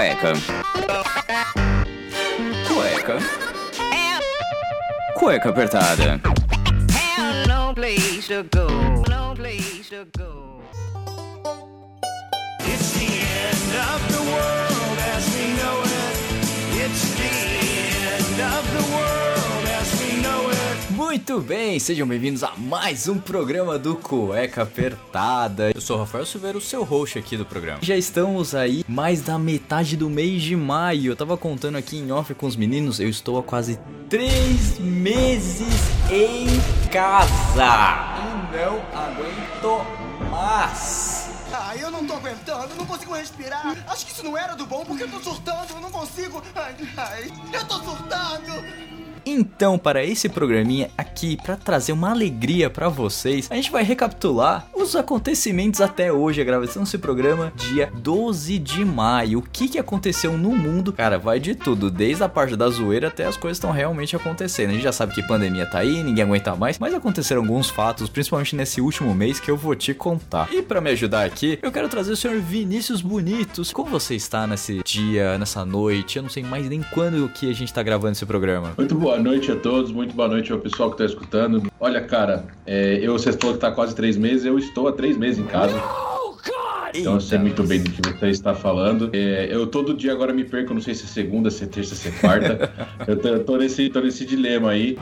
Cueca. Cueca. Cueca apertada. It's the end of the world Muito bem, sejam bem-vindos a mais um programa do Cueca Apertada. Eu sou o Rafael Silveira, o seu host aqui do programa. Já estamos aí mais da metade do mês de maio. Eu tava contando aqui em off com os meninos, eu estou há quase três meses em casa. E não aguento mais. Ah, eu não tô aguentando, não consigo respirar. Acho que isso não era do bom porque eu tô surtando, eu não consigo. Ai, ai, eu tô surtando. Então, para esse programinha aqui, para trazer uma alegria para vocês, a gente vai recapitular os acontecimentos até hoje, a gravação desse programa, dia 12 de maio. O que, que aconteceu no mundo? Cara, vai de tudo, desde a parte da zoeira até as coisas estão realmente acontecendo. A gente já sabe que pandemia tá aí, ninguém aguenta mais, mas aconteceram alguns fatos, principalmente nesse último mês, que eu vou te contar. E para me ajudar aqui, eu quero trazer o senhor Vinícius Bonitos. Como você está nesse dia, nessa noite? Eu não sei mais nem quando que a gente tá gravando esse programa. Muito boa noite a todos, muito boa noite ao pessoal que está escutando. Olha, cara, é, eu, vocês falou que tá quase três meses, eu estou há três meses em casa. Então eu sei muito bem do que você está falando. É, eu todo dia agora me perco, não sei se é segunda, se é terça, se é quarta. eu tô, eu tô nesse, tô nesse dilema aí.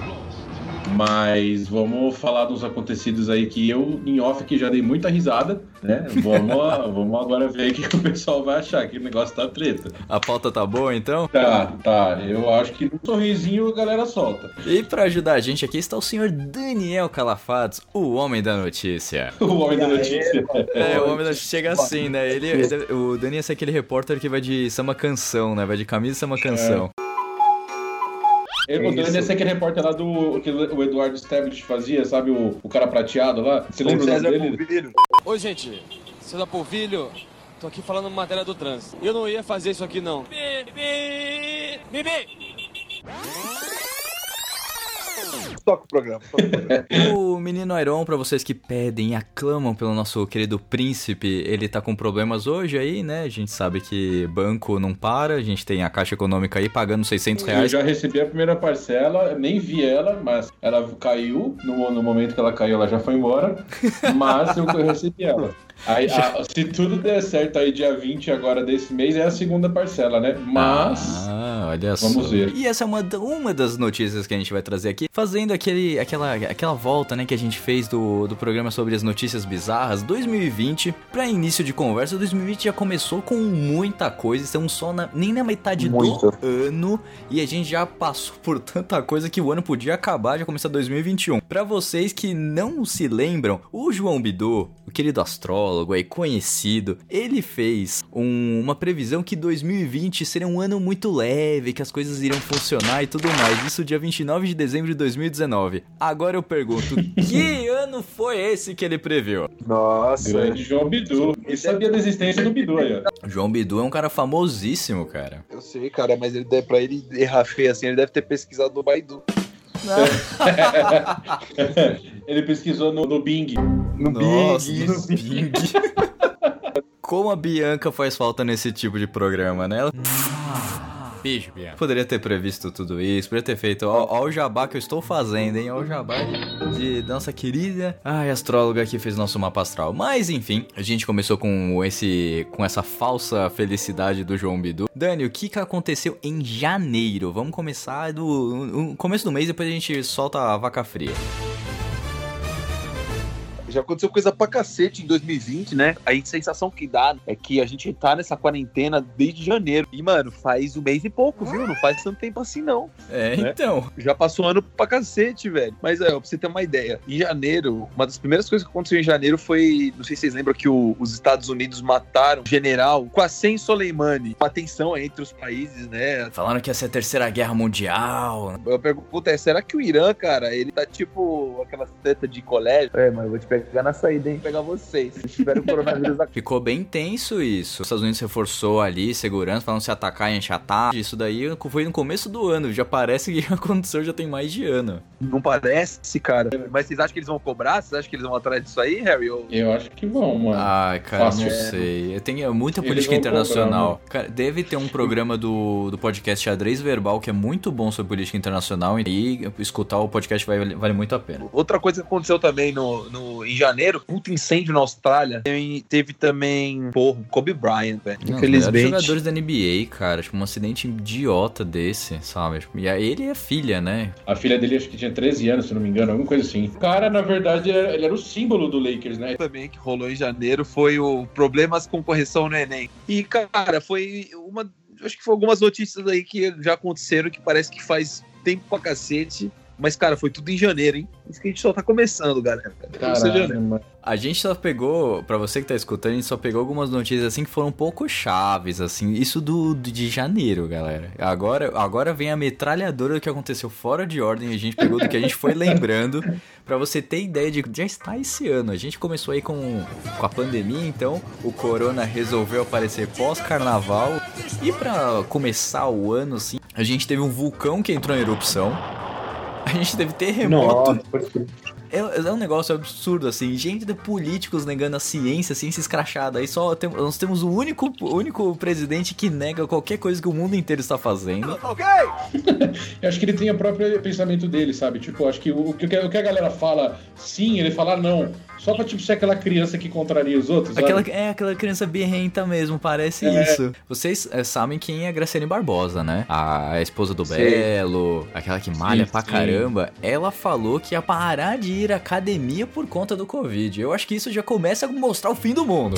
Mas vamos falar dos acontecidos aí que eu, em off, que já dei muita risada, né? Vamos, vamos agora ver o que o pessoal vai achar, que o negócio tá treta. A pauta tá boa então? Tá, tá. Eu acho que no sorrisinho a galera solta. E para ajudar a gente aqui está o senhor Daniel Calafados, o homem da notícia. O homem da notícia. É, o homem da notícia chega assim, né? Ele, ele- o Daniel é aquele repórter que vai de samba canção, né? Vai de camisa e samba canção. Ele é aquele repórter lá do que o Eduardo Stablish fazia, sabe? O, o cara prateado lá. Você lembra o nome dele? Oi, gente. César Polvilho, tô aqui falando matéria do trânsito. Eu não ia fazer isso aqui, não. Bibi! Bibi! Toca o programa. toca o programa. O menino Iron, pra vocês que pedem e aclamam pelo nosso querido príncipe, ele tá com problemas hoje aí, né? A gente sabe que banco não para, a gente tem a Caixa Econômica aí pagando 600 Eu reais. já recebi a primeira parcela, nem vi ela, mas ela caiu. No, no momento que ela caiu, ela já foi embora. Mas eu recebi ela. Aí, a- se tudo der certo aí, dia 20 agora desse mês, é a segunda parcela, né? Mas. Ah, olha só. Vamos ver. E essa é uma, uma das notícias que a gente vai trazer aqui, fazendo aquele, aquela, aquela volta, né, que a gente fez do, do programa sobre as notícias bizarras 2020 para início de conversa. 2020 já começou com muita coisa, estamos só na, nem na metade Muito. do ano e a gente já passou por tanta coisa que o ano podia acabar, já começar 2021. Para vocês que não se lembram, o João Bidu, o querido astrólogo aí conhecido, ele fez um- uma previsão que 2020 seria um ano muito leve, que as coisas iriam funcionar e tudo mais. Isso dia 29 de dezembro de 2019. Agora eu pergunto, que ano foi esse que ele previu? Nossa. Grande João Bidu. E sabia da existência do Bidu aí, ó. João Bidu é um cara famosíssimo, cara. Eu sei, cara, mas ele deve, pra ele errar feio assim, ele deve ter pesquisado no Baidu. Ele pesquisou no, no Bing. No Nossa, Bing, no Bing. Bing. Como a Bianca faz falta nesse tipo de programa, né? Ela... Beijo, Bianca. Poderia ter previsto tudo isso, poderia ter feito. Ó o jabá que eu estou fazendo, hein? Ó o jabá de, de nossa querida. Ai, astróloga que fez nosso mapa astral. Mas enfim, a gente começou com esse. com essa falsa felicidade do João Bidu. Dani, o que, que aconteceu em janeiro? Vamos começar do. no começo do mês, depois a gente solta a vaca fria. Já aconteceu coisa pra cacete em 2020, né? A sensação que dá é que a gente tá nessa quarentena desde janeiro. E, mano, faz um mês e pouco, viu? Não faz tanto tempo assim, não. É, Né? então. Já passou ano pra cacete, velho. Mas, é, pra você ter uma ideia, em janeiro, uma das primeiras coisas que aconteceu em janeiro foi, não sei se vocês lembram, que o- os Estados Unidos mataram o general Qassem Soleimani. Uma tensão entre os países, né? Falaram que ia ser a terceira guerra mundial. Eu pergunto, é, será que o Irã, cara, ele tá tipo aquela treta de colégio? É, mas eu vou te pegar na saída, hein? Pegar vocês. Se tiver o coronavírus aqui. Ficou bem tenso isso. Os Estados Unidos reforçou ali, segurança, falando se atacar e enxatar. Isso daí foi no começo do ano. Já parece que aconteceu já tem mais de ano. Não parece, cara. Mas vocês acham que eles vão cobrar? Vocês acham que eles vão atrás disso aí, Harry? Ou... Eu acho que vão, mano. Ai, cara, Fácil. não sei. Tem muita política internacional. Cara, deve ter um programa do, do podcast Xadrez Verbal que é muito bom sobre política internacional. E aí, escutar o podcast vai, vale muito a pena. Outra coisa que aconteceu também no, no, em janeiro, puta incêndio na Austrália. Tem- teve também, porra, Kobe Bryant, velho. Não, Infelizmente. melhores jogadores da NBA, cara. Tipo, um acidente idiota desse, sabe? Tipo, E aí ele é filha, né? A filha dele acho que tinha 13 anos, se não me engano, alguma coisa assim. O cara, na verdade, era- ele era o símbolo do Lakers, né? também que rolou em janeiro foi o problemas com correção no Enem. E, cara, foi uma. Acho que foi algumas notícias aí que já aconteceram que parece que faz tempo pra cacete. Mas, cara, foi tudo em janeiro, hein? Isso que a gente só tá começando, galera. É. Caralho. A gente só pegou, pra você que tá escutando, a gente só pegou algumas notícias assim que foram um pouco chaves, assim. Isso do, do- de janeiro, galera. Agora, agora vem a metralhadora do que aconteceu fora de ordem. A gente pegou do que a gente foi lembrando. Pra você ter ideia de já está esse ano. A gente começou aí com, com a pandemia, então o corona resolveu aparecer pós-carnaval. E pra começar o ano, assim, a gente teve um vulcão que entrou em erupção. A gente teve terremoto. É, é um negócio absurdo, assim. Gente de políticos negando a ciência, ciência escrachada. Aí só tem- nós temos o único, o único presidente que nega qualquer coisa que o mundo inteiro está fazendo. Eu acho que ele tem o próprio pensamento dele, sabe? Tipo, acho que o, o que o que a galera fala sim, ele fala não. Só pra, tipo, ser aquela criança que contraria os outros, sabe? Aquela, é aquela criança birrenta mesmo, parece É. isso. Vocês é, sabem quem é a Graciane Barbosa, né? A, a esposa do Sei. Belo, aquela que malha Sim, pra sim. caramba. Ela falou que ia parar de ir à academia por conta do Covid. Eu acho que isso já começa a mostrar o fim do mundo.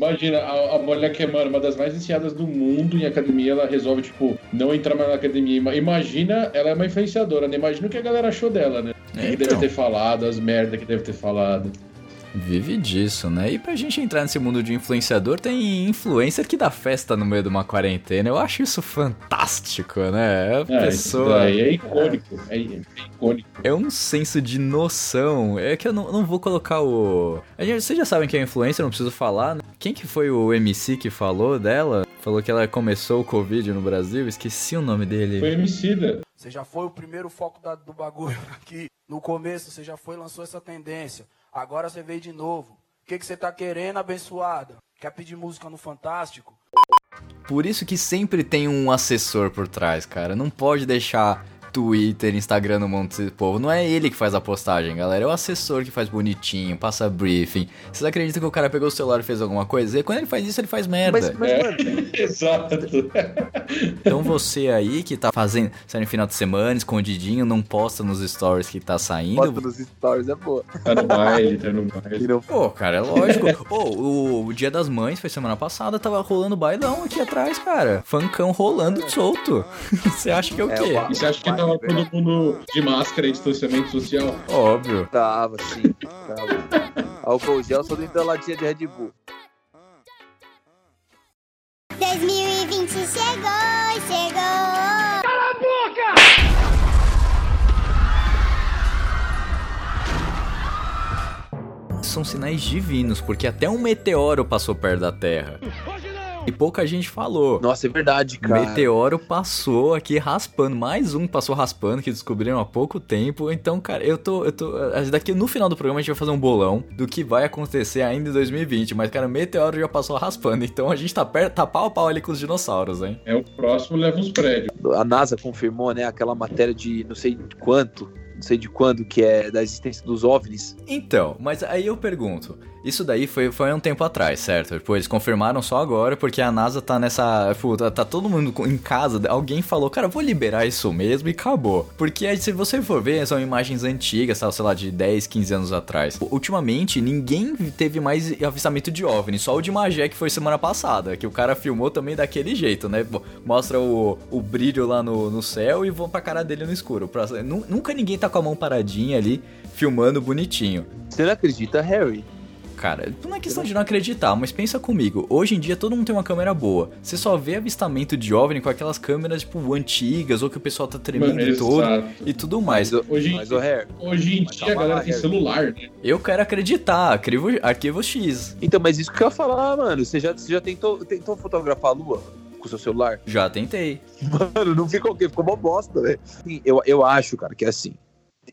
Imagina, a, a mulher que é, mano, uma das mais viciadas do mundo em academia, ela resolve, tipo, não entrar mais na academia. Ima- Imagina, ela é uma influenciadora, né? Imagina o que a galera achou dela, né? O que É, que então. deve ter falado, as merda que deve ter falado. Vive disso, né? E pra gente entrar nesse mundo de influenciador, tem influencer que dá festa no meio de uma quarentena. Eu acho isso fantástico, né? A É, isso pessoa. é icônico. É, é icônico. É um senso de noção. É que eu não, não vou colocar o. Gente, vocês já sabem que é influencer, não preciso falar. né? Quem que foi o MC que falou dela? Falou que ela começou o Covid no Brasil? Esqueci o nome dele. Foi homicida. Você já foi o primeiro foco da- do bagulho aqui. No começo você já foi lançou essa tendência. Agora você veio de novo. O que, que você tá querendo, abençoada? Quer pedir música no Fantástico? Por isso que sempre tem um assessor por trás, cara. Não pode deixar Twitter, Instagram no monte desse povo. Não é ele que faz a postagem, galera. É o assessor que faz bonitinho, passa briefing. Vocês acreditam que o cara pegou o celular e fez alguma coisa? E quando ele faz isso, ele faz merda. Mas, mas É. Exato. Então você aí que tá fazendo, saindo no final de semana, escondidinho, não posta nos stories que tá saindo. bota nos stories, é boa. Tá no baile, tá no baile. Não Pô, cara, é lógico. Pô, o, o Dia das Mães foi semana passada, tava rolando bailão aqui atrás, cara. Funkão rolando solto. Você acha que é o É, quê? E você acha que tava todo mundo de máscara e distanciamento social? Óbvio. Tava, sim. Tava. Álcool gel só dentro da latinha de Red Bull. 2020 chegou, chegou. São sinais divinos, porque até um meteoro passou perto da Terra. E pouca gente falou. Nossa, é verdade, O cara. meteoro passou aqui raspando, mais um passou raspando que descobriram há pouco tempo. Então, cara, eu tô, eu tô, daqui no final do programa a gente vai fazer um bolão do que vai acontecer ainda em 2020, mas cara, o meteoro já passou raspando, então a gente tá perto, tá pau a pau ali com os dinossauros, hein? É o próximo leva uns prédios. A NASA confirmou, né, aquela matéria de não sei de quanto, não sei de quando, que é da existência dos OVNIs. Então, mas aí eu pergunto, isso daí foi, foi um tempo atrás, certo? Tipo, eles confirmaram só agora porque a NASA tá nessa. Pô, tá, todo mundo em casa, alguém falou, cara, vou liberar isso mesmo e acabou. Porque aí, se você for ver, são imagens antigas, sei lá, de 10, 15 anos atrás. Ultimamente, ninguém teve mais avistamento de OVNI, só o de Magé que foi semana passada, que o cara filmou também daquele jeito, né? Pô, Mostra o, o brilho lá no, no céu e vão pra cara dele no escuro. Pra- nu- nunca ninguém tá com a mão paradinha ali, filmando bonitinho. Você não acredita, Harry? Cara, não é questão de não acreditar, mas pensa comigo. Hoje em dia todo mundo tem uma câmera boa. Você só vê avistamento de OVNI com aquelas câmeras, tipo, antigas, ou que o pessoal tá tremendo Mano, todo exato. e tudo mais. Mas, Hoje, mas Harry. hoje em dia a galera tem celular, né? Eu quero acreditar, arquivo, arquivo X. Então, mas isso que eu ia falar, mano. Você já, você já tentou, tentou fotografar a Lua? com o seu celular? Já tentei. Mano, não ficou o quê? Ficou uma bosta, velho. Assim, Eu, eu acho, cara, que é assim.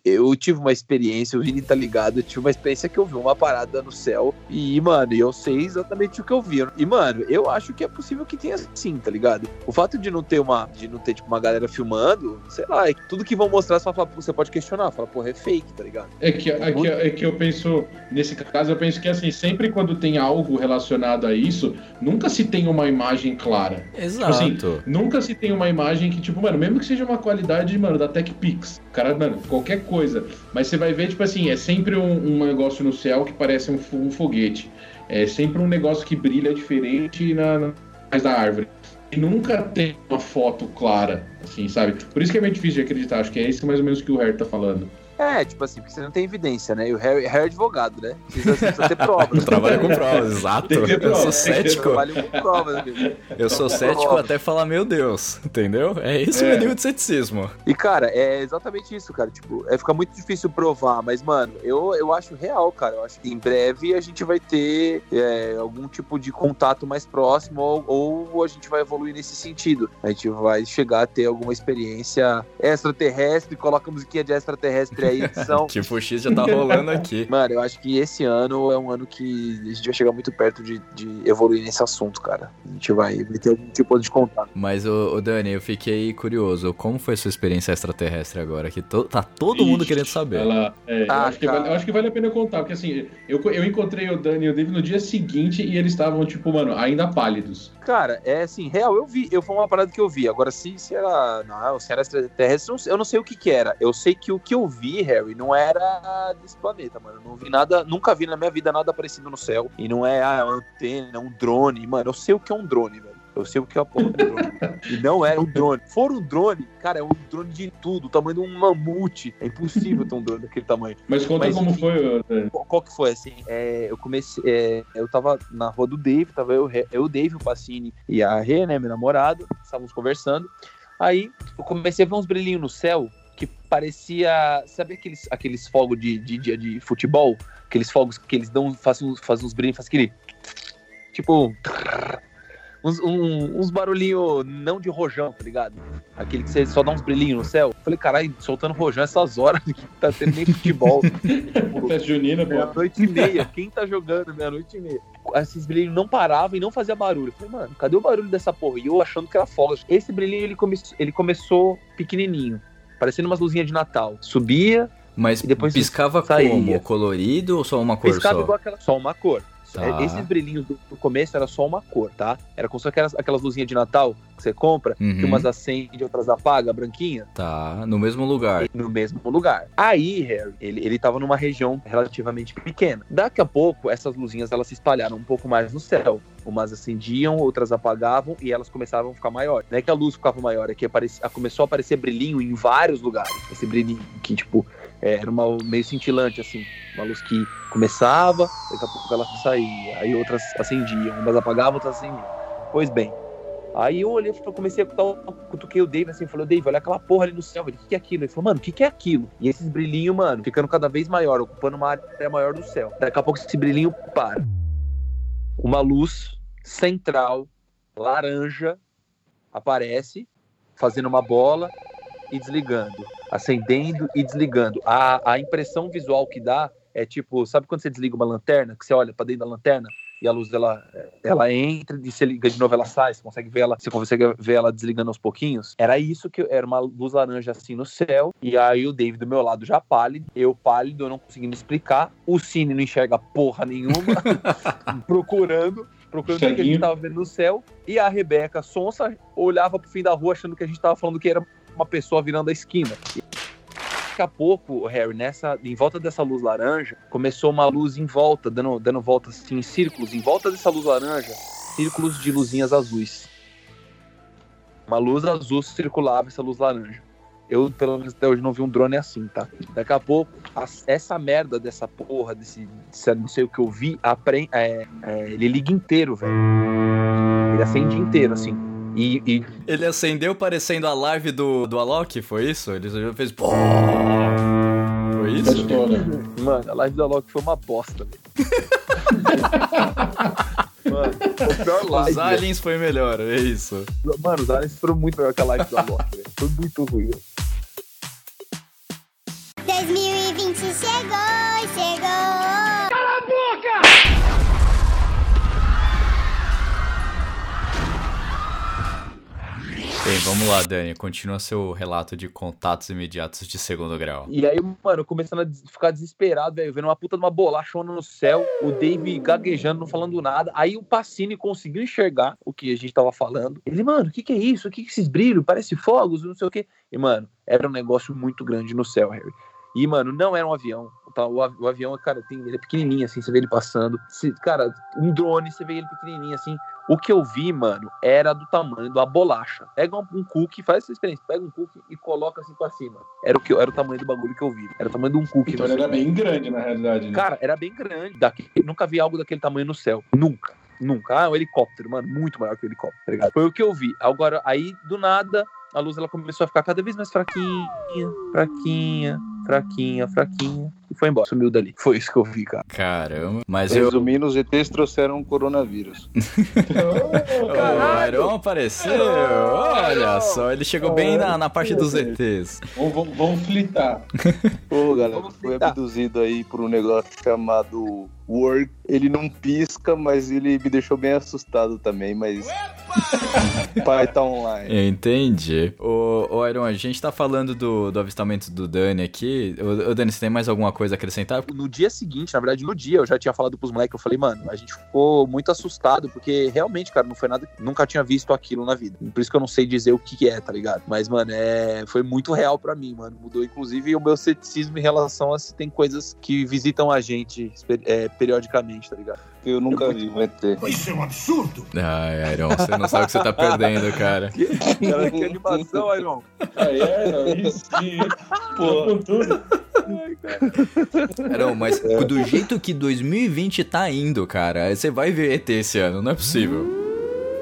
Eu tive uma experiência, o Vini tá ligado, eu tive uma experiência que eu vi uma parada no céu e, mano, eu sei exatamente o que eu vi. E, mano, eu acho que é possível que tenha sim, tá ligado? O fato de não ter uma, de não ter, tipo, uma galera filmando, sei lá, é que tudo que vão mostrar, você, vai falar, você pode questionar, fala, porra, é fake, tá ligado? É que, é, que, é que eu penso, nesse caso, eu penso que assim, sempre quando tem algo relacionado a isso, nunca se tem uma imagem clara. Exato. assim, Nunca se tem uma imagem que, tipo, mano, mesmo que seja uma qualidade, mano, da TechPix, cara, mano, qualquer coisa. Mas você vai ver, tipo assim, é sempre um, um negócio no céu que parece um, um foguete. É sempre um negócio que brilha diferente na, na mais da árvore. E nunca tem uma foto clara, assim, sabe? Por isso que é meio difícil de acreditar. Acho que é isso mais ou menos que o Harry tá falando. É, tipo assim, porque você não tem evidência, né? E o Harry, Harry é advogado, né? Precisa, precisa ter provas. Trabalha com provas, exato. Eu sou cético. Trabalho com provas, amigo. Eu sou cético até falar, meu Deus, entendeu? É esse o É. meu nível de ceticismo. E, cara, é exatamente isso, cara. Tipo, é fica muito difícil provar, mas, mano, eu, eu acho real, cara. Eu acho que em breve a gente vai ter é, algum tipo de contato mais próximo ou, ou a gente vai evoluir nesse sentido. A gente vai chegar a ter alguma experiência extraterrestre, coloca a musiquinha de extraterrestre aí, edição. Tipo, o X já tá rolando aqui. Mano, eu acho que esse ano é um ano que a gente vai chegar muito perto de, de evoluir nesse assunto, cara. A gente vai, vai ter algum tipo de contato. Mas, ô, ô, Dani, eu fiquei curioso. Como foi sua experiência extraterrestre agora? Que to- tá todo mundo Ixi, querendo saber. Ela, é, eu, Ah, acho que vale, eu acho que vale a pena contar, porque assim, eu, eu encontrei o Dani e o Dave no dia seguinte e eles estavam, tipo, mano, ainda pálidos. Cara, é assim, real, eu vi, eu foi uma parada que eu vi. Agora, se, se era. Não, se era extraterrestre, eu não sei- eu não sei o que que era. Eu sei que o que eu vi, Harry, não era desse planeta, mano. Eu não vi nada, nunca vi na minha vida nada parecido no céu. E não é ah, uma antena, um drone. Mano, eu sei o que é um drone, velho. Eu sei o que é a porra do drone. e não é um drone. For um drone, cara, é um drone de tudo, o tamanho de um mamute. É impossível ter um drone daquele tamanho. Mas conta Mas, como enfim. foi, Dani. Qual, que foi, assim? É, eu comecei. é, eu tava na rua do Dave, tava eu, eu o Dave, o Pacini e a Rê, né, meu namorado, estávamos conversando. Aí eu comecei a ver uns brilhinhos no céu parecia. Sabe aqueles, aqueles fogos de, de dia de futebol? Aqueles fogos que eles dão, fazem, uns- fazem uns brilhos, faz aquele. Tipo. Uns, um- uns barulhinhos não de rojão, tá ligado? Aquele que você só dá uns brilhinhos no céu. Falei, caralho, soltando rojão essas horas que tá tendo nem futebol. Festa junina, pô. Meia-noite e meia. Quem tá jogando meia-noite e meia? Esses brilhinhos não paravam e não fazia barulho. Eu falei, mano, cadê o barulho dessa porra? E eu achando que era fogo. Esse brilhinho, ele, come... ele começou pequenininho. Parecendo umas luzinhas de Natal. Subia, Mas depois piscava saía. como? Colorido ou só uma cor piscava só? igual aquela... Só uma cor. Tá. Esses brilhinhos do, do começo era só uma cor, tá? Era como se aquelas, aquelas luzinhas de Natal que você compra, Uhum. que umas acende e outras apaga, branquinha. Tá, no mesmo lugar. no mesmo lugar. Aí, Harry, ele, ele tava numa região relativamente pequena. Daqui a pouco, essas luzinhas elas se espalharam um pouco mais no céu. Umas acendiam, outras apagavam e elas começavam a ficar maiores. Não é que a luz ficava maior, é que aparecia- começou a aparecer brilhinho em vários lugares. Esse brilhinho que, tipo, é, era uma, meio cintilante, assim. Uma luz que começava, daqui a pouco ela saía. Aí outras acendiam, umas apagavam, outras acendiam. Pois bem, Aí eu olhei, eu comecei a cutucar, cutuquei o Dave assim, falou, Dave, olha aquela porra ali no céu, o que, que é aquilo? Ele falou, mano, o que, que é aquilo? E esses brilhinhos, mano, ficando cada vez maior, ocupando uma área maior do céu. Daqui a pouco esse brilhinho para. Uma luz central, laranja, aparece, fazendo uma bola e desligando. Acendendo e desligando. A, a impressão visual que dá é tipo, sabe quando você desliga uma lanterna, que você olha pra dentro da lanterna? e a luz ela, ela entra e você liga de novo ela sai, você consegue ver ela, você consegue ver ela desligando aos pouquinhos. Era isso que era uma luz laranja assim no céu, e aí o David do meu lado já pálido, eu pálido, eu não conseguindo explicar, o Cine não enxerga porra nenhuma, procurando, procurando o que a gente tava vendo no céu, e a Rebeca Sonsa olhava pro fim da rua achando que a gente tava falando que era uma pessoa virando a esquina. Daqui a pouco, Harry, nessa, em volta dessa luz laranja, começou uma luz em volta, dando, dando voltas assim, em círculos, em volta dessa luz laranja, círculos de luzinhas azuis. Uma luz azul circulava essa luz laranja. Eu, pelo menos até hoje, não vi um drone assim, tá? Daqui a pouco, as- essa merda dessa porra, desse, desse não sei o que eu vi, apre- é, é, ele liga inteiro, velho. Ele acende inteiro, assim. E, e Ele acendeu parecendo a live do, do Alok, foi isso? Ele já fez. Pô! Foi isso? Mano, a live da Loki foi uma bosta. Mano, o pior live. Os aliens foi melhor, é isso. Mano, os aliens foram muito melhor que a live do Alok, velho. Foi muito ruim, velho. 2020 vamos lá, Dani. Continua seu relato de contatos imediatos de segundo grau. E aí, mano, começando a ficar desesperado, velho, vendo uma puta de uma bolachona no céu, o Dave gaguejando, não falando nada. Aí o Pacini conseguiu enxergar o que a gente tava falando. Ele, mano, o que que é isso? O que que esses brilhos? Parece fogos, não sei o quê. E, mano, era um negócio muito grande no céu, Harry. E, mano, não era um avião. Tá? O, av- o avião, cara, tem, ele é pequenininho, assim, você vê ele passando. Se- cara, um drone, você vê ele pequenininho, assim. O que eu vi, mano, era do tamanho da bolacha. Pega um, um cookie, faz essa experiência, pega um cookie e coloca assim pra cima. Era o, que, era o tamanho do bagulho que eu vi. Era o tamanho de um cookie. Então ele era bem grande, na realidade. Né? Cara, era bem grande. Daqui, nunca vi algo daquele tamanho no céu. Nunca. Nunca. Ah, um helicóptero, mano. Muito maior que o helicóptero, tá ligado? Foi o que eu vi. Agora, aí, do nada, a luz ela começou a ficar cada vez mais fraquinha, fraquinha, fraquinha, fraquinha. E foi embora. Sumiu dali. Foi isso que eu vi, cara. Caramba. Mas eu. Resumindo, os ETs trouxeram um coronavírus. O Iron apareceu. Olha só, ele chegou bem na, na parte dos ETs. Vamos, vamos, vamos flitar. Ô, galera, Vamos foi tentar. abduzido aí por um negócio chamado Work. Ele não pisca, mas ele me deixou bem assustado também, mas. Pai tá online. Entendi. Ô, ô Iron, a gente tá falando do, do avistamento do Dani aqui. Ô, ô, Dani, você tem mais alguma coisa a acrescentar? No dia seguinte, na verdade, no dia, eu já tinha falado pros moleques, eu falei, mano, a gente ficou muito assustado, porque realmente, cara, não foi nada. Nunca tinha visto aquilo na vida. Por isso que eu não sei dizer o que, que é, tá ligado? Mas, mano, é, foi muito real pra mim, mano. Mudou, inclusive, o meu ceticismo em relação a se tem coisas que visitam a gente é, periodicamente, tá ligado? Eu nunca vi um ET. Isso é um absurdo! Ai, Iron, você não sabe o que você tá perdendo, cara. Cara, que animação, Iron. Aí não, isso sim. Pô. Iron, mas do jeito que 2020 tá indo, cara, você vai ver ET esse ano, não é possível.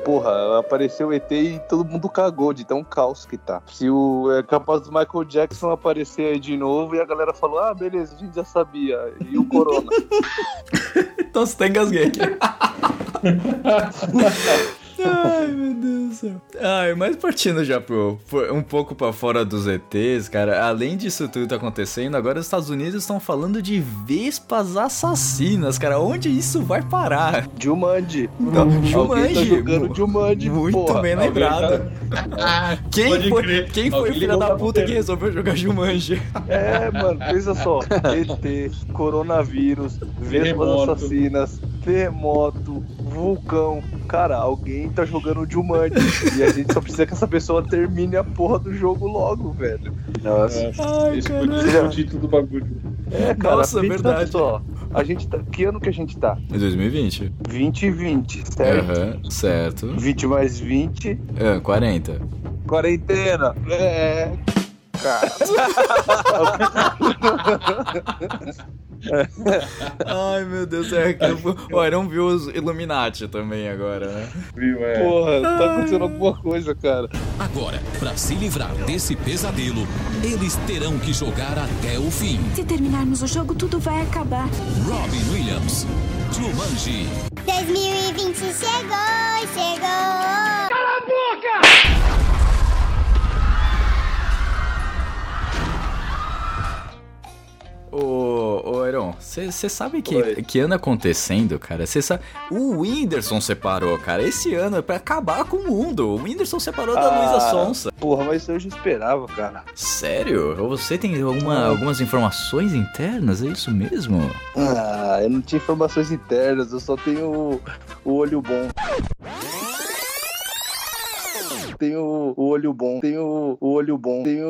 Porra, apareceu o ET e todo mundo cagou de tão caos que tá. Se o é capaz do Michael Jackson aparecer aí de novo e a galera falou: ah, beleza, a gente já sabia. E o Corona? Então você tá engasguei aqui. Ai, meu Deus do céu. Ai, mas partindo já pro, um pouco pra fora dos ETs, cara, além disso tudo tá acontecendo, agora os Estados Unidos estão falando de vespas assassinas, cara. Onde isso vai parar? Jumanji. Não, Alguém tá Jumanji. jogando Jumanji, Muito porra. bem lembrado. Quem Pode foi, crer. quem foi o filho da puta que resolveu jogar Jumanji? É, mano, pensa só. ET, coronavírus, vespas Terremoto. assassinas, terremoto, vulcão. Cara, alguém tá jogando Jumanji. e a gente só precisa que essa pessoa termine a porra do jogo logo, velho. Nossa. Ai, Esse caralho. podia ser o título do bagulho. É, cara, Nossa, pensa verdade. Só, a gente tá. Que ano que a gente tá? Em 2020. 2020, certo? Aham, certo. 20 mais 20, Ah, 40. quarentena. É. Cara. Ai, meu Deus, é que eu- o Iron viu os Illuminati também agora, né? Viu, é. Porra, tá acontecendo alguma coisa, cara. Agora, para se livrar desse pesadelo, eles terão que jogar até o fim. Se terminarmos o jogo, tudo vai acabar. Robin Williams, Jumanji, 2020 chegou, chegou. Ô, você sabe que, que anda acontecendo, cara? Você sabe. O Whindersson separou, cara. Esse ano é pra acabar com o mundo. O Whindersson separou da Luísa Sonsa. Porra, mas eu já esperava, cara. Sério? Você tem alguma- algumas informações internas? É isso mesmo? Ah, eu não tinha informações internas, eu só tenho o, o olho bom. Tenho o olho bom, tenho o olho bom, tenho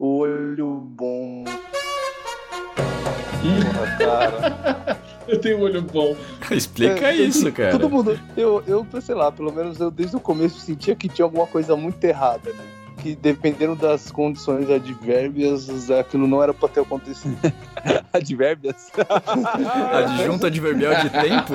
o olho bom. Porra, cara. Eu tenho um olho bom. Explica É, isso, cara. Todo mundo, eu, eu, sei lá, pelo menos eu desde o começo sentia que tinha alguma coisa muito errada, né? Que dependendo das condições advérbias, aquilo não era pra ter acontecido. Advérbias. Adjunto adverbial de tempo?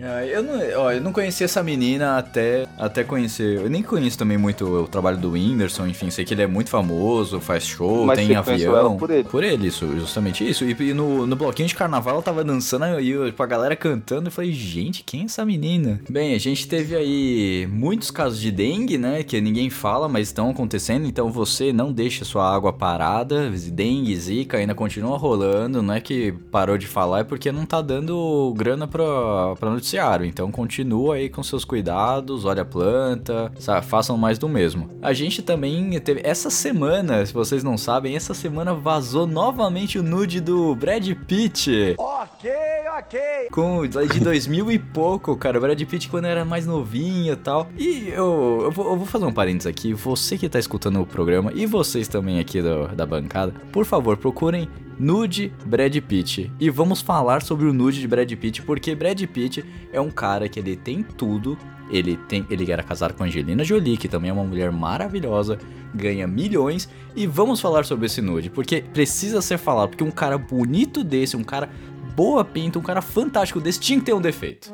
Ah, eu, não, ó, eu não conhecia essa menina até, até conhecer. Eu nem conheço também muito o trabalho do Whindersson, enfim, sei que ele é muito famoso, faz show, Mas tem avião. ela por ele? Por ele, isso, justamente isso. E, e no, no bloquinho de carnaval ela tava dançando e eu, tipo, a galera cantando. Eu falei, gente, quem é essa menina? Bem, a gente teve aí muitos casos de dengue, né? Que ninguém fala, mas estão acontecendo. Então você não deixa sua água parada. Dengue, zika ainda continua rolando. Não é que parou de falar, é porque não tá dando grana pra noticiário. Então continua aí com seus cuidados, olha a planta, sa- façam mais do mesmo. A gente também teve. Essa semana, se vocês não sabem, essa semana vazou novamente o nude do Brad Pitt. Ok, ok. Com de 2000 e pouco, cara. O Brad Pitt quando era mais novinho e tal. E eu, eu, vou, eu vou fazer um parênteses aqui. Você que tá escutando o programa e vocês também aqui do- da bancada, por favor, procurem Nude Brad Pitt. E vamos falar sobre o nude de Brad Pitt, porque Brad Pitt é um cara que ele tem tudo. Ele, tem, ele era casado com Angelina Jolie, que também é uma mulher maravilhosa, ganha milhões. E vamos falar sobre esse nude, porque precisa ser falado, porque um cara bonito desse, um cara boa pinta, um cara fantástico desse, tinha que ter um defeito.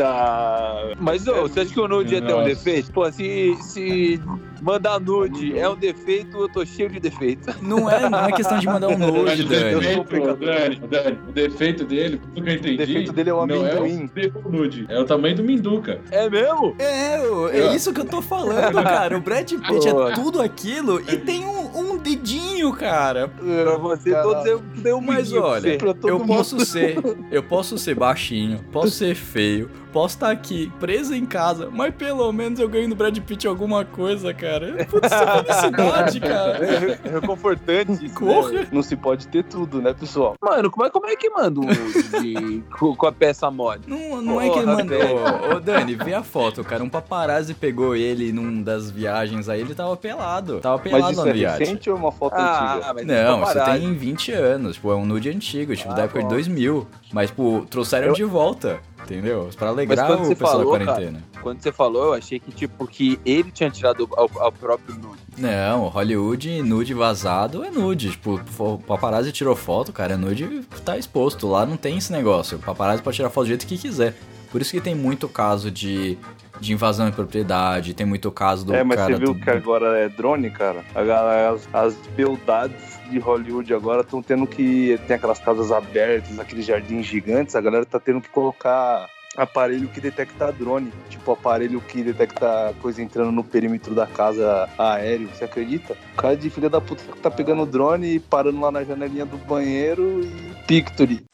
Ah, mas ô, você acha que o nude ia ter um defeito? Pô, se, se mandar nude é um defeito, eu tô cheio de defeito. Não é, não é questão de mandar um nude, o Dani. defeito, Dani, Dani, o defeito dele, pelo que eu entendi, O defeito dele é o não é amendoim. o nude, é o tamanho do Minduca. É mesmo? É, é isso que eu tô falando, cara. O Brad Pitt Pô. é tudo aquilo e tem um, um dedinho, cara. Pra você, Caralho. todos eu um Mas brilho pra olha, eu mundo. posso ser, eu posso ser baixinho, posso ser feio, posso estar aqui preso em casa, mas pelo menos eu ganho do Brad Pitt alguma coisa, cara. Putz, é felicidade, cara. É, é reconfortante isso. Corra. né? Não se pode ter tudo, né, pessoal? Mano, como é, como é que manda um de- com, com a peça mole? Não, não é que mandou. Ô, ô, Dani, vê a foto, cara. Um paparazzi pegou ele num das viagens aí, ele tava pelado. Tava pelado Mas isso na é viagem. recente ou é uma foto Ah, antiga? mas Não, você paparazzi. tem 20 anos, tipo, é um nude antigo, tipo, Ah, da época de bom. 2000. Mas, tipo, trouxeram Eu- de volta, entendeu? Pra alegrar o pessoal falou, da quarentena. Quando você falou, eu achei que, tipo, que ele tinha tirado ao, ao próprio nude. Não, Hollywood, nude vazado é nude. Tipo, o paparazzi tirou foto, cara, é nude tá exposto. Lá não tem esse negócio. O paparazzi pode tirar foto do jeito que quiser. Por isso que tem muito caso de, de invasão de propriedade, tem muito caso do É, mas cara... você viu do- que agora é drone, cara? As, as beldades de Hollywood agora estão tendo que. Tem aquelas casas abertas, aqueles jardins gigantes, a galera tá tendo que colocar aparelho que detecta drone. Tipo, aparelho que detecta coisa entrando no perímetro da casa aéreo. Você acredita? O cara de filha da puta que tá pegando drone e parando lá na janelinha do banheiro e Pictory.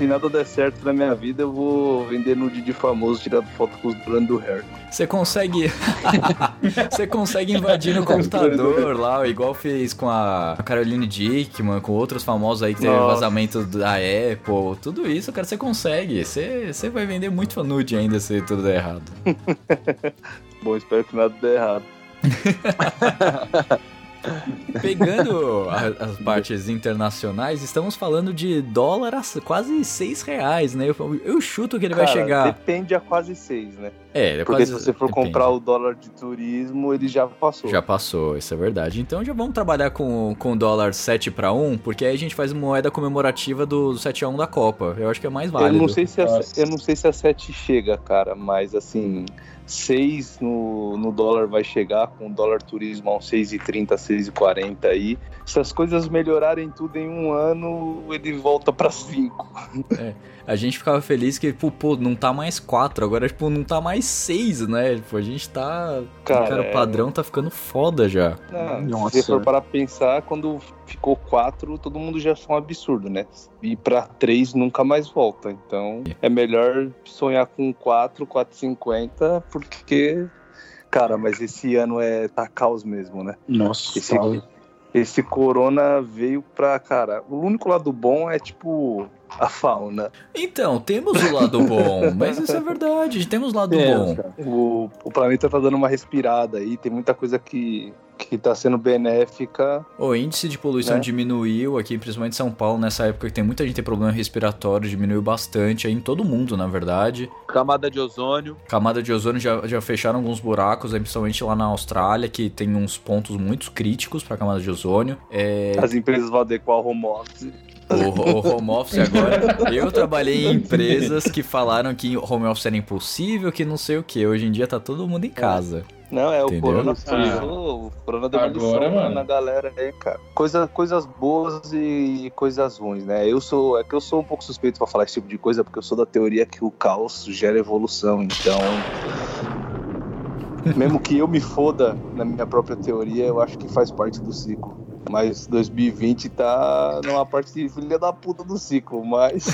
Se nada der certo na minha vida, eu vou vender nude de famoso tirando foto com os drones do Harry. Você consegue. Você consegue invadir no computador lá, igual fez com a Caroline Dickman, com outros famosos aí que teve Nossa. vazamento da Apple. Tudo isso, cara, você consegue. Você, você vai vender muito nude ainda se tudo der errado. Bom, espero que nada dê errado. Pegando a- as partes internacionais, estamos falando de dólar a quase 6 reais, né? Eu, eu chuto que ele vai Cara, chegar. Depende a quase seis, né? É, ele Porque quase. se você for depende. comprar o dólar de turismo, ele já passou. Já passou, isso é verdade. Então já vamos trabalhar com, com o dólar 7 para 1, porque aí a gente faz moeda comemorativa do 7 a 1 da Copa. Eu acho que é mais válido. Eu não, sei se a, eu não sei se a 7 chega, cara, mas assim, 6 no, no dólar vai chegar, com o dólar turismo a uns 6,30, 6,40 aí. Se as coisas melhorarem tudo em um ano, ele volta pra 5. A gente ficava feliz que, pô, pô, não tá mais 4, agora, tipo, não tá mais 6, né? Tipo, a gente tá. Cara, Cara, o é- padrão tá ficando foda já. Não, Nossa. Se você for para pensar, quando ficou 4, todo mundo já achou um absurdo, né? E pra 3 nunca mais volta. Então é melhor sonhar com 4, 4,50, porque. Cara, mas esse ano é tá caos mesmo, né? Nossa, Esse, esse corona veio pra, cara. O único lado bom é tipo a fauna. Então, temos o lado bom, mas isso é verdade, temos o lado bom. O, o planeta tá dando uma respirada aí, tem muita coisa que, que tá sendo benéfica. O índice de poluição Né? diminuiu aqui, principalmente em São Paulo, nessa época que tem muita gente que tem problema respiratório, diminuiu bastante aí em todo mundo, na verdade. Camada de ozônio. Camada de ozônio já, já fecharam alguns buracos, aí, principalmente lá na Austrália, que tem uns pontos muito críticos pra camada de ozônio. É, As empresas vão adequar o home office. O, o home office agora. Eu trabalhei em empresas que falaram que home office era impossível, que não sei o que. Hoje em dia tá todo mundo em casa. Não, é, o Entendeu? Corona Ah. passou, o Corona deu uma Agora, lição mano. na galera aí, cara. Coisa, coisas boas e coisas ruins, né? Eu sou, é que eu sou um pouco suspeito pra falar esse tipo de coisa, porque eu sou da teoria que o caos gera evolução, então... Mesmo que eu me foda na minha própria teoria, eu acho que faz parte do ciclo. Mas 2020 tá numa parte de filha da puta do ciclo, mas...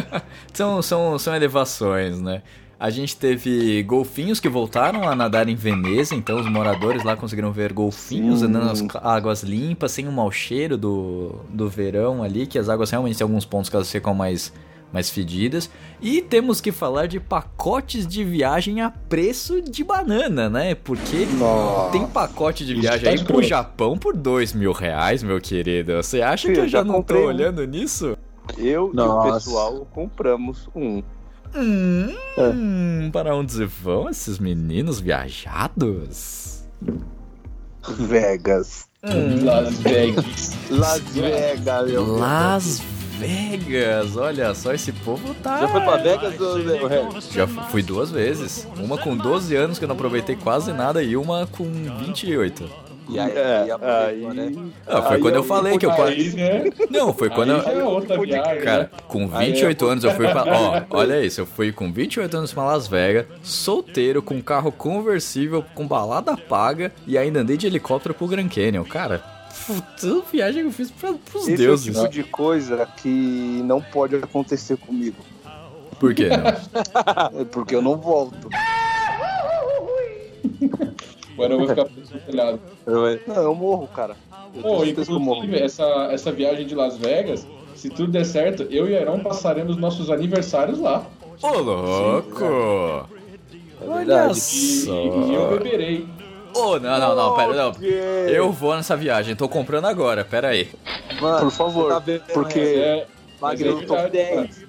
São, são, são elevações, né? A gente teve golfinhos que voltaram a nadar em Veneza, então os moradores lá conseguiram ver golfinhos Sim. andando nas águas limpas, sem o mau cheiro do, do verão ali, que as águas realmente têm alguns pontos que elas ficam mais, mais fedidas. E temos que falar de pacotes de viagem a preço de banana, né? Porque Nossa. tem pacote de viagem tá aí pro. Japão por dois mil reais, meu querido. Você acha que Eu já já não tô comprei um. olhando nisso? Eu e o Nossa. pessoal compramos um. Hum, para onde vão esses meninos viajados? Vegas. Las Vegas. Las Vegas, meu Las Vegas, olha só, esse povo tá. Já foi pra Vegas, ô, Harry? Já fu- fui duas vezes. Uma com 12 anos que eu não aproveitei quase nada e uma com 28. E aí, É, aí aproveitou, aí- né? Ah, foi Aí quando eu eu- falei que eu quase. né? Não, foi quando Aí eu. é outra viagem, Cara, né? com Aí é 28 anos eu fui pra. Ó, olha isso, eu fui com 28 anos pra Las Vegas, solteiro, com carro conversível, com balada paga e ainda andei de helicóptero pro Grand Canyon. Cara, puta viagem que eu fiz pra, pros Esse deuses. é o tipo de coisa que não pode acontecer comigo. Por quê? Não? É Porque eu não volto. Agora eu vou ficar preso no telhado. Não, eu morro, cara. Eu Pô, tenho certeza que eu morro. inclusive, essa, essa viagem de Las Vegas, se tudo der certo, eu e Aarão passaremos nossos aniversários lá. Ô, louco! Olha verdade. E, só. e eu beberei. Ô, não, não, não, pera, não. Eu vou nessa viagem, tô comprando agora, pera aí. Mano, Por favor, tá vendo, porque É, Magrinho, mas é top verdade, 10.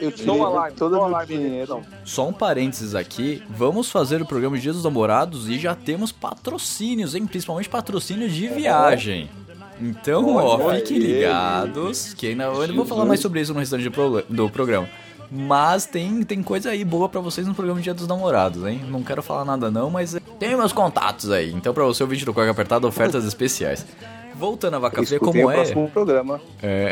eu Só tirei um alarme, todo um alarme, dinheiro. Só um parênteses aqui, vamos fazer o programa Dia dos Namorados e já temos patrocínios, hein? Principalmente patrocínios de viagem. Então, ó, fiquem ligados, que ainda eu não vou falar mais sobre isso no restante do programa. Mas tem, tem coisa aí boa pra vocês no programa Dia dos Namorados, hein? Não quero falar nada não, mas tem meus contatos aí. Então pra você, o vídeo do Corga Apertado, ofertas especiais. Voltando a Vaca Fria, Escutem como o é? próximo programa. É.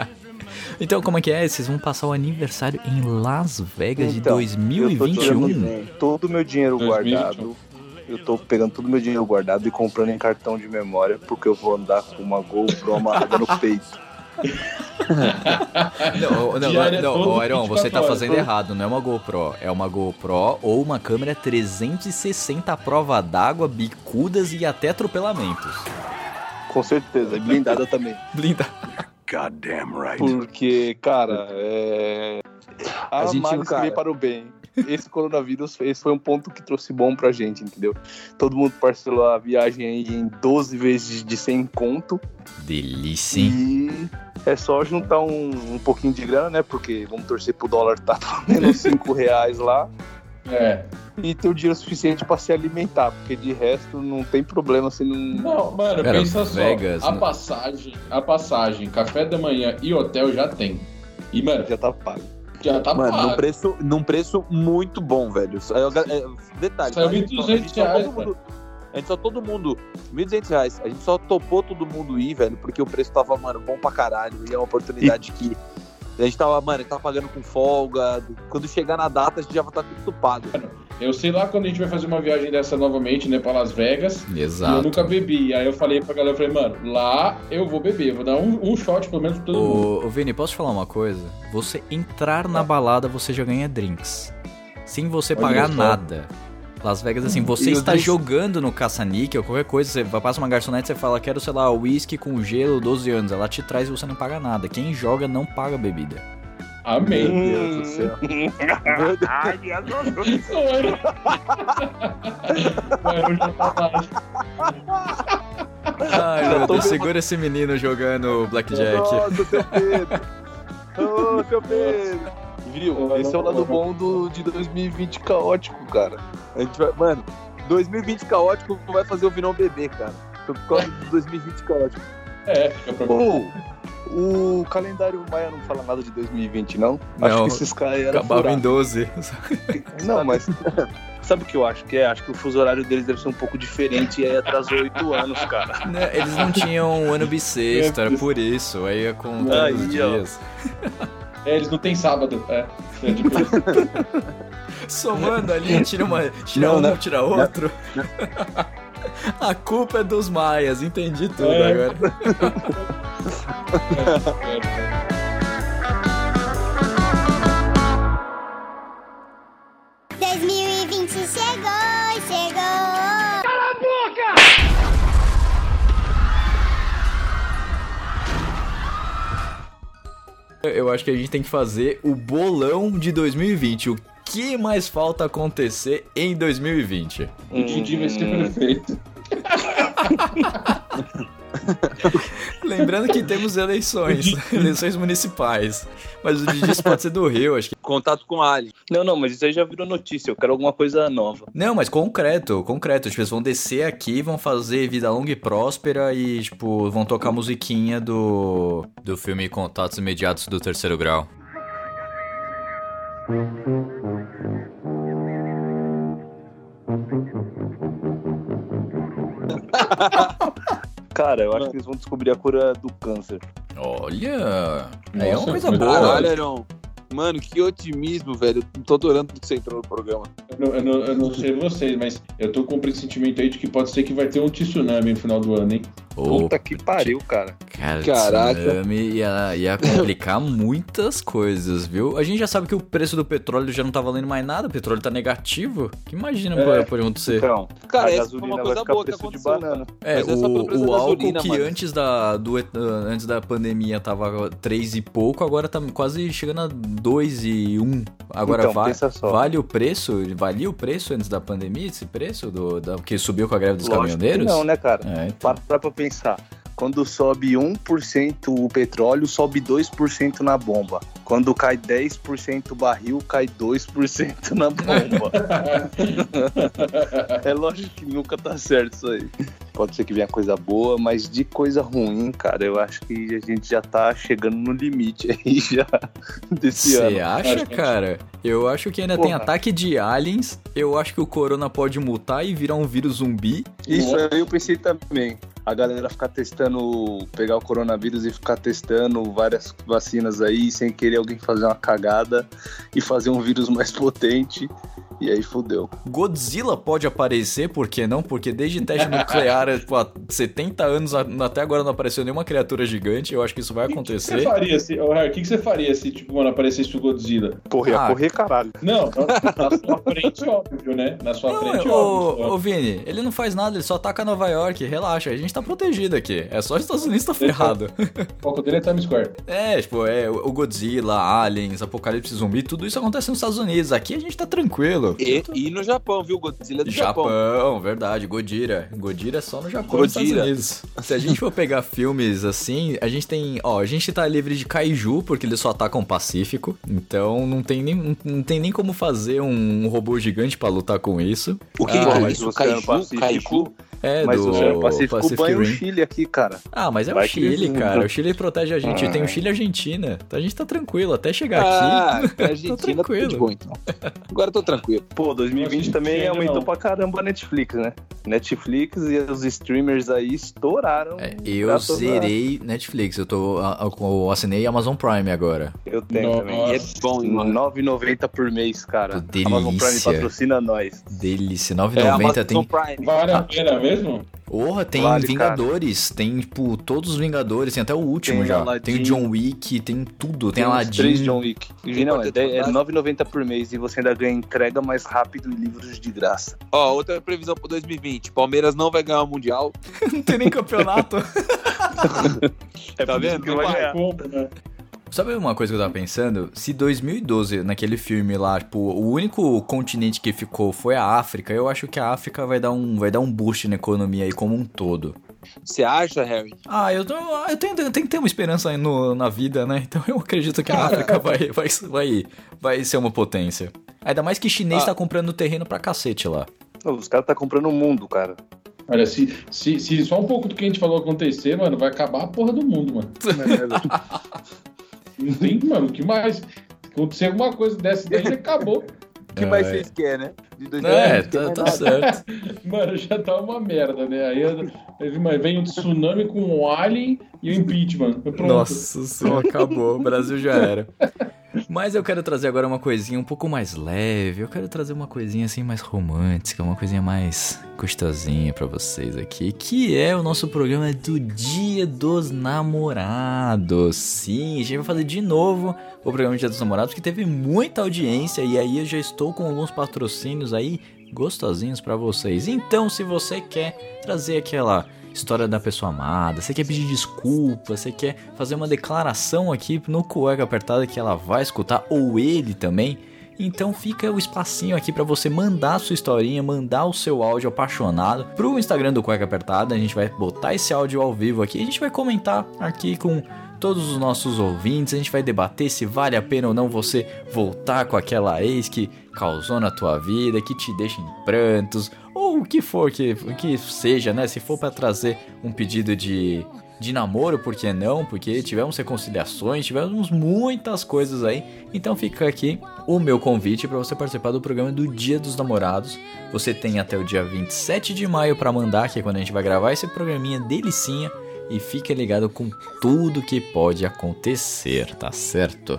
então, como é que é? Vocês vão passar o aniversário em Las Vegas Então, de eu tô 2021? tirando todo o meu dinheiro 2021. guardado. Eu tô pegando todo o meu dinheiro guardado e comprando em cartão de memória, porque eu vou andar com uma GoPro amarrada no peito. Não, não, não, Diária não, 24 você tá horas, fazendo todo- errado, não é uma GoPro, é uma GoPro ou uma câmera 360 à prova d'água, bicudas e até atropelamentos. Com certeza, e blindada também. Blinda. Porque, cara, é. A, A gente, cara- veio para o bem. Esse coronavírus, esse foi um ponto que trouxe bom pra gente, entendeu? Todo mundo parcelou a viagem aí em 12 vezes de 100 conto. Delícia, hein? E é só juntar um, um pouquinho de grana, né? Porque vamos torcer pro dólar tá pelo menos 5 reais lá. É. E ter o dinheiro suficiente pra se alimentar. Porque de resto não tem problema se não. Não, mano, Cara, pensa Vegas, só. A né? passagem, a passagem, café da manhã e hotel já tem. E, mano, Já tá pago. Já tá Mano, pago. num preço, num preço muito bom, velho. É, é, detalhe, Saiu tá? A gente só- 1.200 a gente só reais, todo mundo- A gente só todo mundo. 1.200 reais. A gente só topou todo mundo ir, velho, porque o preço tava, mano, bom pra caralho. E é uma oportunidade que. A gente tava, mano, a gente tava pagando com folga. Quando chegar na data, a gente já vai estar tudo pago. Eu sei lá quando a gente vai fazer uma viagem dessa novamente, né, pra Las Vegas. E eu Exato. nunca bebi. Aí eu falei pra galera, eu falei, mano, lá eu vou beber. Vou dar um, um shot pelo menos pra todo mundo. Ô, Vini, posso te falar uma coisa? Você entrar na balada, você já ganha drinks. Sem você Olha pagar só. nada. Las Vegas, assim, você E os está drinks- jogando no caça-níquel, qualquer coisa, você passa uma garçonete, você fala, quero, sei lá, whisky com gelo, 12 anos. Ela te traz e você não paga nada. Quem joga não paga bebida. Amém. Meu Deus do céu. Meu Deus. Vai, eu já tá lá. Ai, meu Deus, segura esse menino jogando Blackjack. Nossa, seu Pedro. Ô, seu Pedro. Viu? Esse é o lado bom do, de 2020 caótico, cara. A gente vai, mano, 2020 caótico vai fazer o Vinão beber, cara. Por causa do 2020 caótico. É, fica pra Ô, o calendário Maia não fala nada de 2020, não? acho Não, que esses caras eram Acabava em furados. 12. Não, mas sabe o que eu acho que é? Acho que o fuso horário deles deve ser um pouco diferente e aí atrasou oito anos, cara. Né, Eles não tinham um ano bissexto, era por isso. Aí ia contando Aí, os ó. dias. É, eles não têm sábado. É. É, tipo, Somando ali, tira, uma, tira Não, um, não. tira outro. A culpa é dos maias, entendi tudo É. agora. 2020 chegou, chegou. Eu acho que a gente tem que fazer o bolão de 2020. O que mais falta acontecer em 2020? o Didi vai ser perfeito. Lembrando que temos eleições, eleições municipais. Mas o Didi pode ser do Rio, acho que. Contato com a Ali. Não, não, mas isso aí já virou notícia. Eu quero alguma coisa nova. Não, mas concreto, concreto. Tipo, eles vão descer aqui, vão fazer vida longa e próspera e, tipo, vão tocar a musiquinha do. do filme Contatos Imediatos do Terceiro Grau. Cara, eu acho que eles vão descobrir a cura do câncer. Olha! é uma Nossa, coisa mas- boa. Caralho, Heron. Mano, que otimismo, velho. Eu tô adorando que você entrou no programa. Eu, não- eu não, eu não sei vocês, mas eu tô com um pressentimento aí de que pode ser que vai ter um tsunami no final do ano, hein? Puta que pariu, cara. Cara, Caraca. tsunami ia, ia complicar muitas coisas, viu? A gente já sabe que o preço do petróleo já não tá valendo mais nada, o petróleo tá negativo. Que imagina É. pode, acontecer? Então, Cara, essa foi gasolina uma vai coisa boa que aconteceu, banana. É, Mas é o, o álcool gasolina, que antes da, do, ah, antes da pandemia tava 3 e pouco, agora tá quase chegando a 2 e 1. Agora Então, va- pensa só. vale o preço? Valia o preço antes da pandemia, esse preço? Do, da, que subiu com a greve dos Lógico caminhoneiros? não, né, cara? É, então. Para, para pra pensar. Quando sobe 1% o petróleo, sobe 2% na bomba. Quando cai 10% o barril, cai 2% na bomba. é lógico que nunca tá certo isso aí. Pode ser que venha coisa boa, mas de coisa ruim, cara, eu acho que a gente já tá chegando no limite aí já desse ano. Você acha, cara? Eu acho que ainda tem Porra. ataque de aliens. Eu acho que o corona pode mutar e virar um vírus zumbi. Isso aí eu pensei também. A galera ficar testando, pegar o coronavírus e ficar testando várias vacinas aí, sem querer alguém fazer uma cagada e fazer um vírus mais potente. E aí fudeu. Godzilla pode aparecer, por que não? Porque desde teste nuclear, tipo, há 70 anos, até agora não apareceu nenhuma criatura gigante. Eu acho que isso vai O que você acontecer. faria se. Harry, O que que você faria se, tipo, mano, aparecesse o Godzilla? Correr, Ah. correr, caralho. Não, na, na sua frente, óbvio, né? Na sua Não, frente, ô, óbvio. ô, Vini, ele não faz nada, ele só ataca Nova York. Relaxa, a gente tá protegido aqui. É só os Estados Unidos tá ferrado. O foco dele é Times Square. É, tipo, é o Godzilla, Aliens, Apocalipse Zumbi, tudo isso acontece nos Estados Unidos. Aqui a gente tá tranquilo. E, e no Japão, viu? Godzilla do Japão. Japão, verdade, Godira. Godira é só no Japão e Estados Godira. Unidos. Se a gente for pegar filmes assim, a gente tem, ó, a gente tá livre de kaiju porque eles só atacam o Pacífico, então não tem nem, não, tem nem como fazer um robô gigante pra lutar com isso. O que, Ah, é isso? Kaiju? Pacífico- Kaiju? É, Mas do o Pacífico, Pacific banha o Rim. Chile aqui, cara. Ah, mas é Vai o Chile, cara. O Chile protege a gente. Ah. Tem o Chile e a Argentina. Então a gente tá tranquilo. Até chegar Ah, aqui. a Argentina tá tranquilo. de boa, então. Agora eu tô tranquilo. Pô, 2020 Não, também não. aumentou pra caramba a Netflix, né? Netflix e os streamers aí estouraram. É, eu zerei Netflix. Eu tô. Eu assinei Amazon Prime agora. Eu tenho Nossa. também. E é bom, hein, mano. 9,90 por mês, cara. Delícia. Amazon Prime patrocina nós. Delícia. É, 9,90 Amazon tem. Prime. Vale a pena mesmo? Porra, tem Vale, Vingadores. Tem, tipo, todos os Vingadores. Tem até o último Tem já. Aladdin. Tem o John Wick, tem tudo. Tem, uns Aladdin. três John Wick. E não, é, é Fantástico. 9,90 por mês e você ainda ganha entrega mais rápido e livros de graça. Ó, outra previsão pro 2020. Palmeiras não vai ganhar o Mundial. Não tem nem campeonato. É Tá vendo? que vai ganhar. Compra, né? Sabe uma coisa que eu tava pensando? Se 2012, naquele filme lá, tipo, o único continente que ficou foi a África, eu acho que a África vai dar um, vai dar um boost na economia aí como um todo. Você acha, Harry? Ah, eu, tô- eu, tenho, eu tenho que ter uma esperança aí no, na vida, né? Então eu acredito que a África vai, vai, vai, vai ser uma potência. Ainda mais que chinês Ah. tá comprando terreno pra cacete lá. Os caras tá comprando o mundo, cara. Olha, se, se, se só um pouco do que a gente falou acontecer, mano, vai acabar a porra do mundo, mano. Não tem, mano, o que mais? Se acontecer alguma coisa dessa daí, acabou. O que mais vocês querem, né? De É, 2020, tá, tá mais nada. certo. Mano, já tá uma merda, né? Aí aí, vem um tsunami com um alien e o impeachment. Pronto. Nossa senhora, acabou. O Brasil já era. Mas eu quero trazer agora uma coisinha um pouco mais leve. Eu quero trazer uma coisinha assim mais romântica, uma coisinha mais gostosinha pra vocês aqui, que é o nosso programa do Dia dos Namorados. Sim, a gente vai fazer de novo o programa do Dia dos Namorados, que teve muita audiência e aí eu já estou com alguns patrocínios aí gostosinhos pra vocês. Então, se você quer trazer aquela história da pessoa amada, você quer pedir desculpa, você quer fazer uma declaração aqui no cueca apertada que ela vai escutar, ou ele também, então fica o espacinho aqui pra você mandar a sua historinha, mandar o seu áudio apaixonado pro Instagram do Cueca Apertada. A gente vai botar esse áudio ao vivo aqui, a gente vai comentar aqui com todos os nossos ouvintes, a gente vai debater se vale a pena ou não você voltar com aquela ex que causou na tua vida, que te deixa em prantos, ou o que for que, que seja, né? Se for pra trazer um pedido de, de namoro, por que não? Porque tivemos reconciliações, tivemos muitas coisas aí. Então fica aqui o meu convite para você participar do programa do Dia dos Namorados. Você tem até o dia 27 de maio para mandar, que é quando a gente vai gravar esse programinha delicinha. E fica ligado com tudo que pode acontecer, tá certo?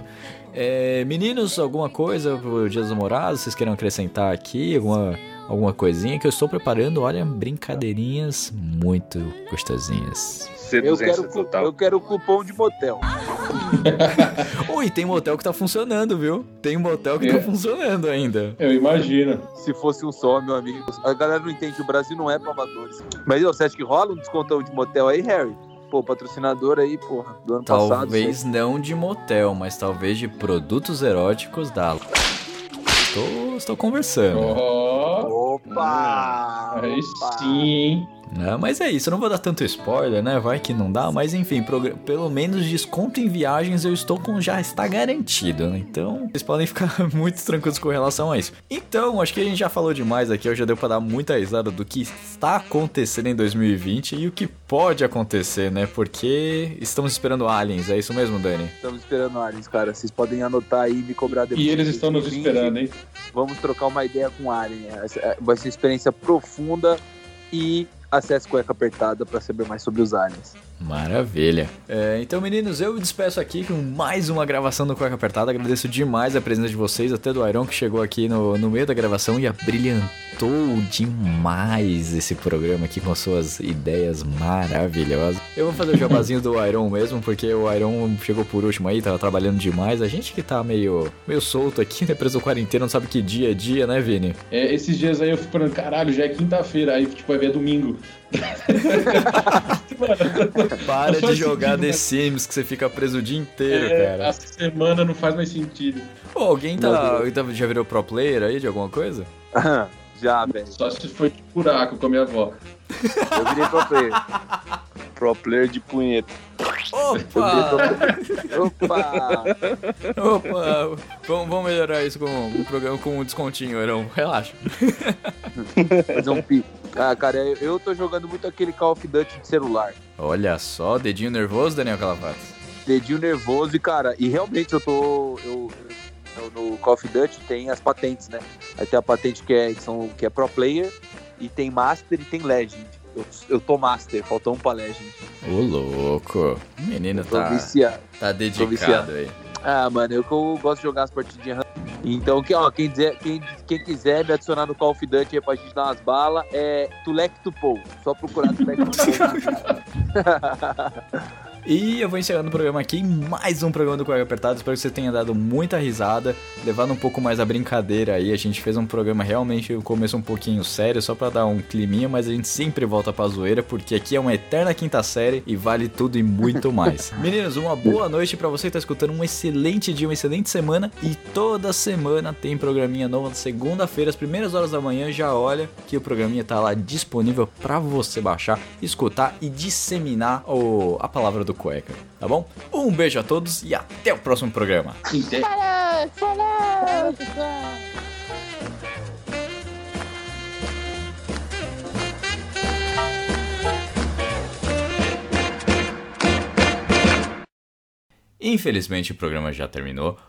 É, meninos, alguma coisa pro Dia dos Namorados? Vocês queiram acrescentar aqui? Alguma, alguma coisinha que eu estou preparando? Olha, brincadeirinhas muito gostosinhas. Eu quero, cu- eu quero cupom de motel. Ui, tem motel que tá funcionando, viu? Tem motel que É. tá funcionando ainda. Eu imagino. Se fosse um só, meu amigo. A galera não entende, o Brasil não é pra amadores. Mas você acha que rola um descontão de motel aí, Harry? Pô, patrocinador aí, porra, do ano passado. Talvez não de motel, mas talvez de produtos eróticos da. Estou, estou conversando. Ó, Opa! aí sim, hein? Não, mas é isso, eu não vou dar tanto spoiler, né? Vai que não dá, mas enfim, pelo menos desconto em viagens eu estou com já está garantido, né? Então, vocês podem ficar muito tranquilos com relação a isso. Então, acho que a gente já falou demais aqui, hoje já deu pra dar muita risada do que está acontecendo em 2020 e o que pode acontecer, né? Porque estamos esperando aliens, é isso mesmo, Dani? Estamos esperando aliens, cara. Vocês podem anotar aí e me cobrar depois. E eles estão nos 2020. esperando, hein? Vamos trocar uma ideia com Alien. É, Vai ser uma experiência profunda e acesse cueca apertada pra saber mais sobre os aliens. Maravilha. É, então, meninos, eu me despeço aqui com mais uma gravação do Cueca Apertada. Agradeço demais a presença de vocês, até do Iron que chegou aqui no, no meio da gravação e abrilhantou demais esse programa aqui com suas ideias maravilhosas. Eu vou fazer o jabazinho do Iron mesmo, porque o Iron chegou por último aí, tava trabalhando demais. A gente que tá meio, meio solto aqui, né, preso quarentena, não sabe que dia é dia, né, Vini? É, esses dias aí eu fico falando, caralho, já é quinta-feira, aí tipo, vai ver domingo. Para Não de jogar sentido, The? Sims, que você fica preso o dia inteiro, É, cara. a semana não faz mais sentido. Pô, alguém tá, tá- já virou pro player aí de alguma coisa? Já, velho. Só se foi de buraco com a minha avó. Eu virei pro player. Pro player de punheta. Opa! Opa! Opa! Vamos, vamos melhorar isso com um programa com um descontinho, Arão. Relaxa. Fazer um pi. Ah, cara, eu, eu tô jogando muito aquele Call of Duty de celular. Olha só, dedinho nervoso, Daniel Calavato. Dedinho nervoso e, cara, e realmente eu tô. Eu, eu- no Call of Duty tem as patentes, né? Aí tem a patente que é, que são, que é Pro Player, e tem Master e tem Legend. Eu, eu tô Master, faltou um pra Legend. Ô, louco. O menino Tô tá, viciado. tá Tô dedicado viciado. aí. Ah, mano, eu, que eu gosto de jogar as partidinhas. Então, quem, ó, quem, dizer, quem, quem quiser me adicionar no Call of Duty aí pra gente dar umas balas, é Tulek Tupou. Só procurar Tulek Tupou. E eu vou encerrando o programa aqui, mais um programa do Cueca Apertado. Espero que você tenha dado muita risada, levado um pouco mais a brincadeira aí. A gente fez um programa realmente, o começo um pouquinho sério, só pra dar um climinha, mas a gente sempre volta pra zoeira, porque aqui é uma eterna quinta série e vale tudo e muito mais. Meninos, uma boa noite pra você que tá escutando, um excelente dia, uma excelente semana. E toda semana tem programinha novo, segunda-feira, às primeiras horas da manhã, já olha que o programinha tá lá disponível pra você baixar, escutar e disseminar o, a palavra do cueca, tá bom? Um beijo a todos e até o próximo programa. Infelizmente o programa já terminou,